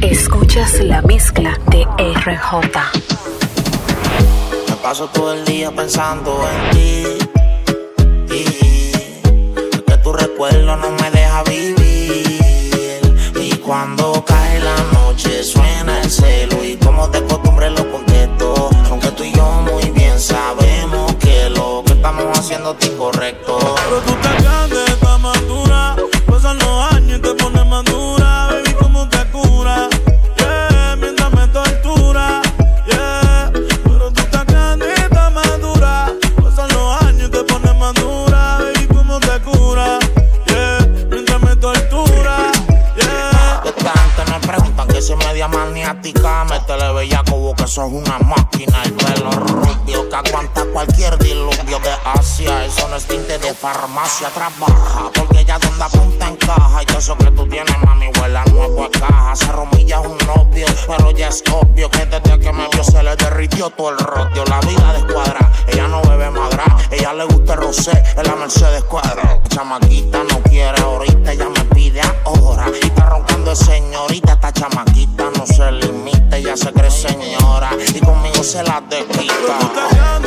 Escuchas la mezcla de RJ. Me paso todo el día pensando en ti. Y que tu recuerdo no me deja vivir. Y cuando cae la noche suena el celo. Y como de costumbre lo contesto. Aunque tú y yo muy bien sabemos que lo que estamos haciendo es incorrecto. Pero tú te de farmacia, trabaja. Porque ella donde apunta encaja. Y eso que tú tienes, mami, huele a nuevo a caja. Se romilla es un novio, pero ya es obvio que desde que me vio se le derritió todo el rodio. La vida descuadra, ella no bebe madra. Ella le gusta el rosé, en la Mercedes cuadra. Chamaquita no quiere ahorita, ella me pide ahora. Y está roncando de señorita, esta chamaquita no se limita, ella se cree señora. Y conmigo se la desquita.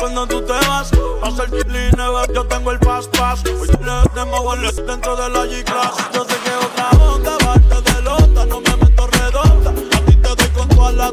Cuando tú te vas. Pasa el line, yo tengo el pass pass. Hoy le tengo goles dentro de la G-Class. Yo sé que otra onda, parte de lota, no me meto redonda. A ti te doy con toda la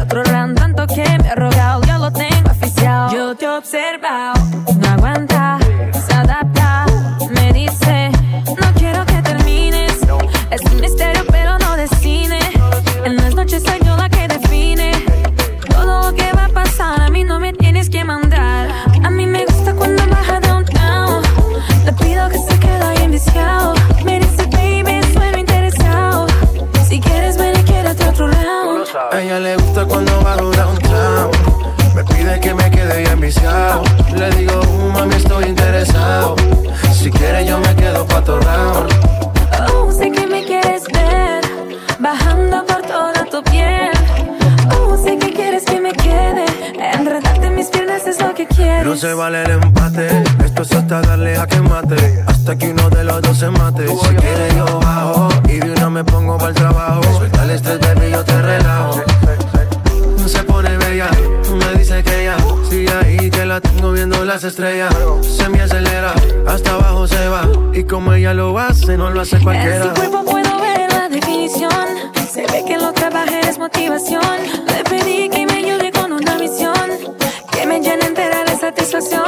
En su cuerpo puedo ver la definición. Se ve que lo trabaja es motivación. Le pedí que me ayude con una visión. Que me llene entera de satisfacción.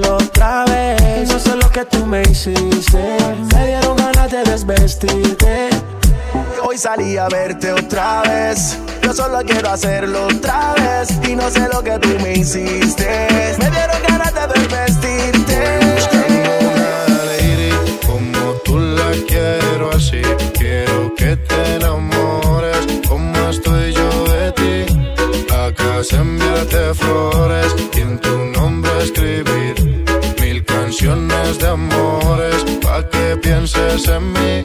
Hacerlo otra vez. No sé lo que tú me hiciste. Me dieron ganas de desvestirte. Hoy salí a verte otra vez. Yo solo quiero hacerlo otra vez. Y no sé lo que tú me hiciste. Me dieron ganas de desvestirte. Una lady como tú la quiero así. Quiero que te enamores como estoy yo de ti. A casa enviarte flores de amores pa que pienses en mí.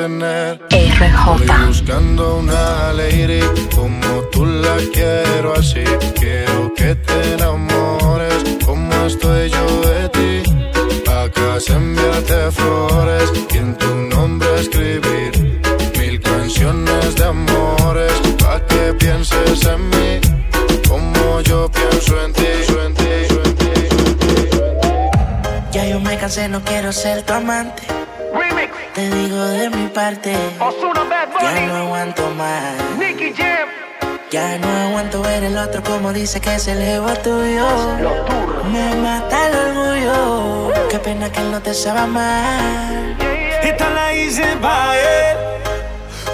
tener. Voy RJ. buscando una lady como tú la quiero así. Quiero que te enamores como estoy yo de ti. A casa enviarte flores y en tu nombre escribir mil canciones de amores. Pa' que pienses en mí como yo pienso en ti. En ti, en ti. Ya yo me cansé, no quiero ser tu amante. Te digo de mi parte, ya no aguanto más. Ya no aguanto ver el otro como dice que se le va tuyo. Me mata el orgullo. Qué pena que él no te sabe mal. Esta la hice pa' él.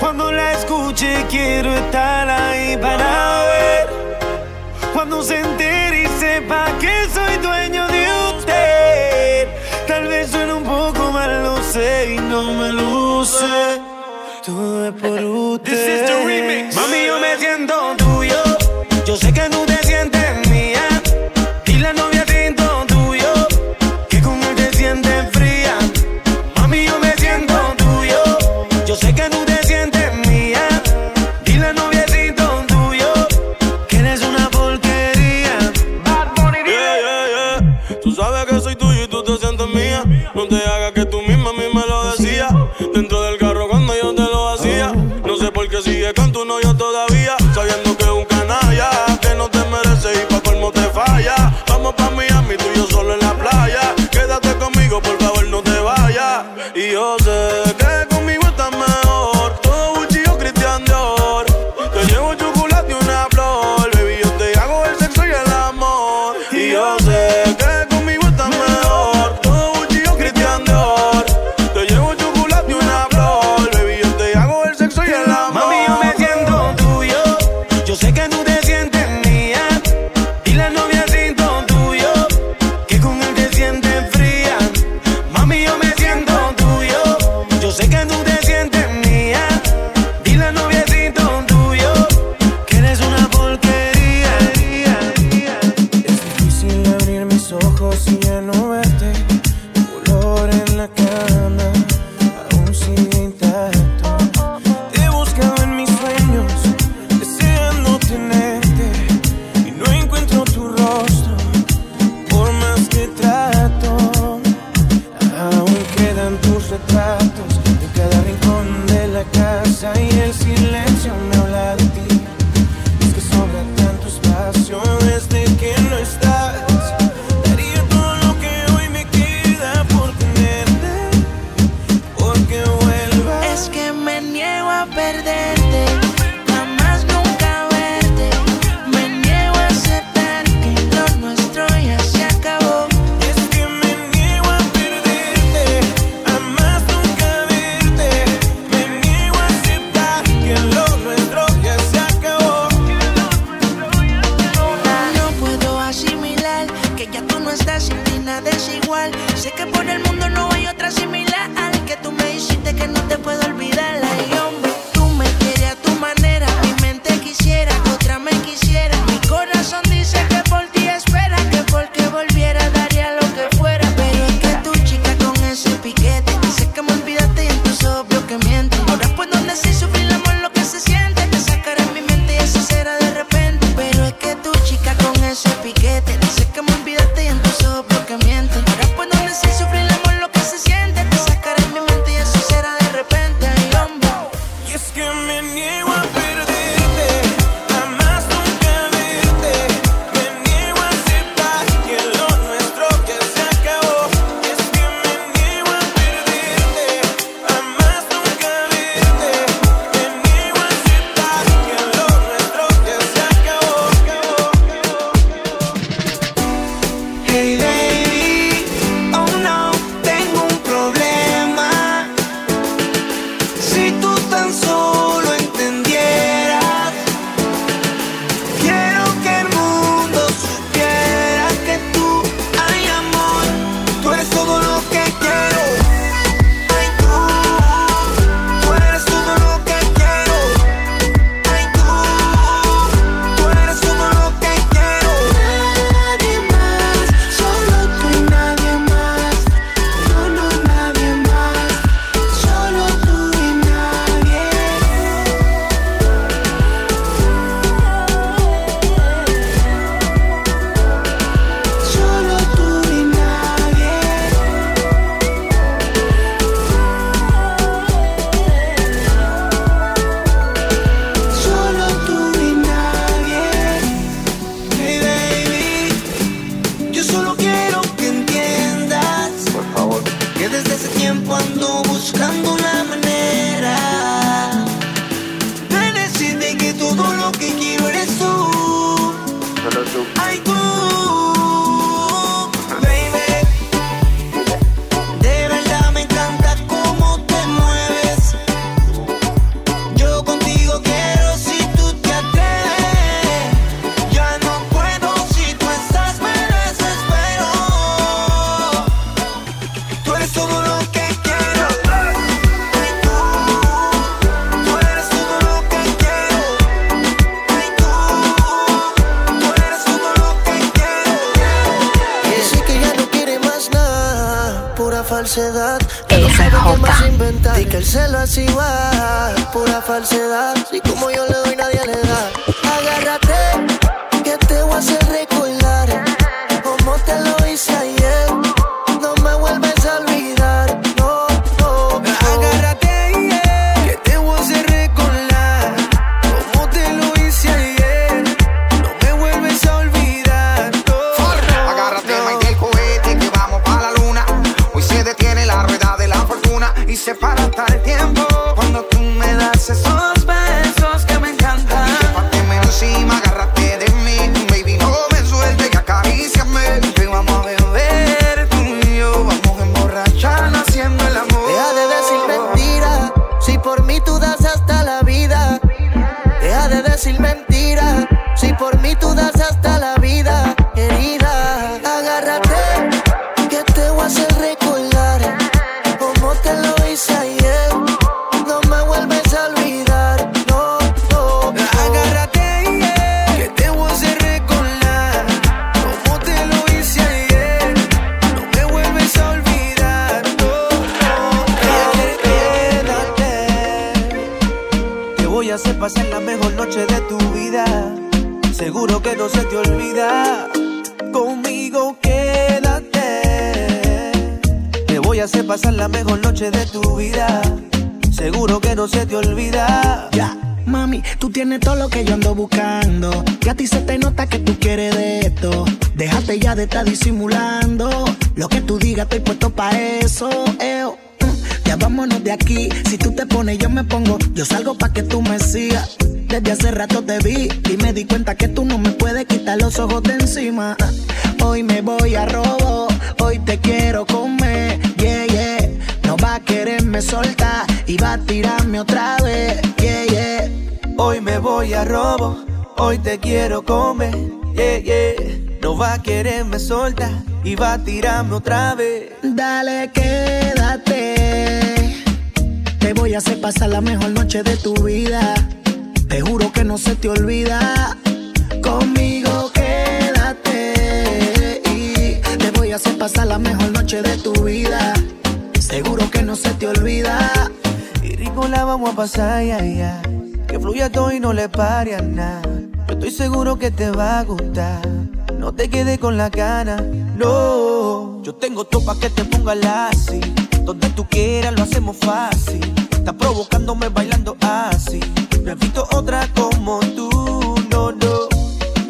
Cuando la escuche quiero estar ahí para ver. Cuando se entere y sepa que soy no me luce. Todo es por usted. Mami, yo Seguro que no se te olvida. Conmigo quédate. Te voy a hacer pasar la mejor noche de tu vida. Seguro que no se te olvida. Ya, mami, tú tienes todo lo que yo ando buscando. A ti se te nota que tú quieres de esto. Déjate ya de estar disimulando. Lo que tú digas, estoy puesto para eso. eo. Mm, Ya vámonos de aquí. Si tú te pones, yo me pongo. Yo salgo pa' que tú me sigas. Desde hace rato te vi y me di cuenta que tú no me puedes quitar los ojos de encima. Hoy me voy a robo, hoy te quiero comer, yeah, yeah. No va a quererme soltar y va a tirarme otra vez, yeah, yeah. Hoy me voy a robo, hoy te quiero comer, yeah, yeah. No va a quererme soltar y va a tirarme otra vez. Dale, quédate. Te voy a hacer pasar la mejor noche de tu vida. Te juro que no se te olvida. Conmigo quédate. Y te voy a hacer pasar la mejor noche de tu vida. Seguro que no se te olvida. Y rico la vamos a pasar, ya, ya. Que fluya todo y no le pare a nada. Yo estoy seguro que te va a gustar. No te quedes con la gana, no. Yo tengo todo pa' que te ponga así. Donde tú quieras lo hacemos fácil. Está provocándome bailando así. No he visto otra como tú, no, no.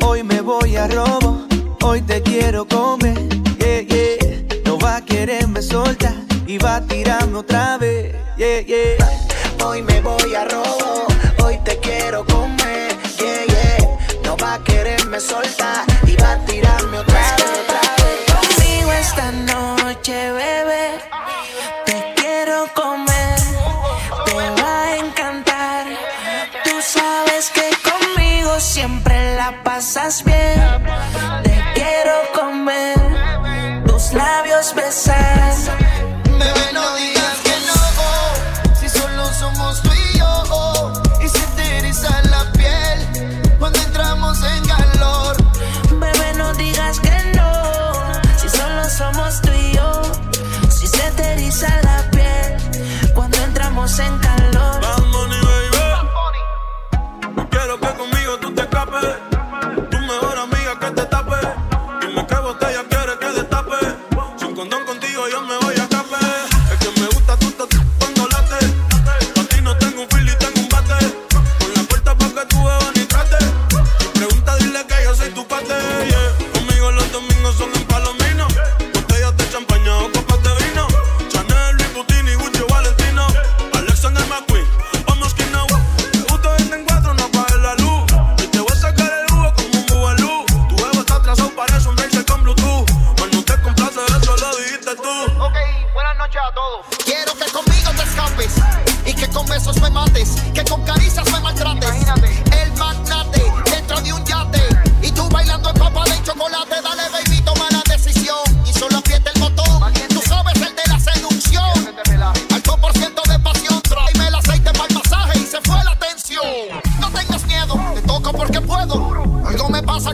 Hoy me voy a robo, hoy te quiero comer, yeah, yeah. No va a quererme soltar y va a tirarme otra vez, yeah, yeah. Hoy me voy a robo, hoy te quiero comer,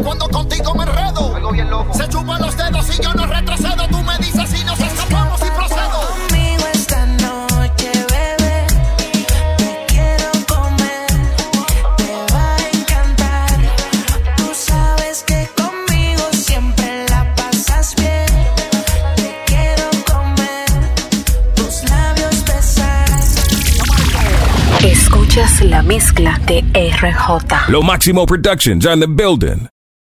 cuando contigo me enredo. Algo bien loco. Se chupa los dedos y yo no retrocedo. Tú me dices si nos escapamos y procedo. Conmigo esta noche, bebé. Te quiero comer. Te va a encantar. Tú sabes que conmigo siempre la pasas bien. Te quiero comer. Tus labios besar. Escuchas la mezcla de RJ. Low Maximo Productions on the building.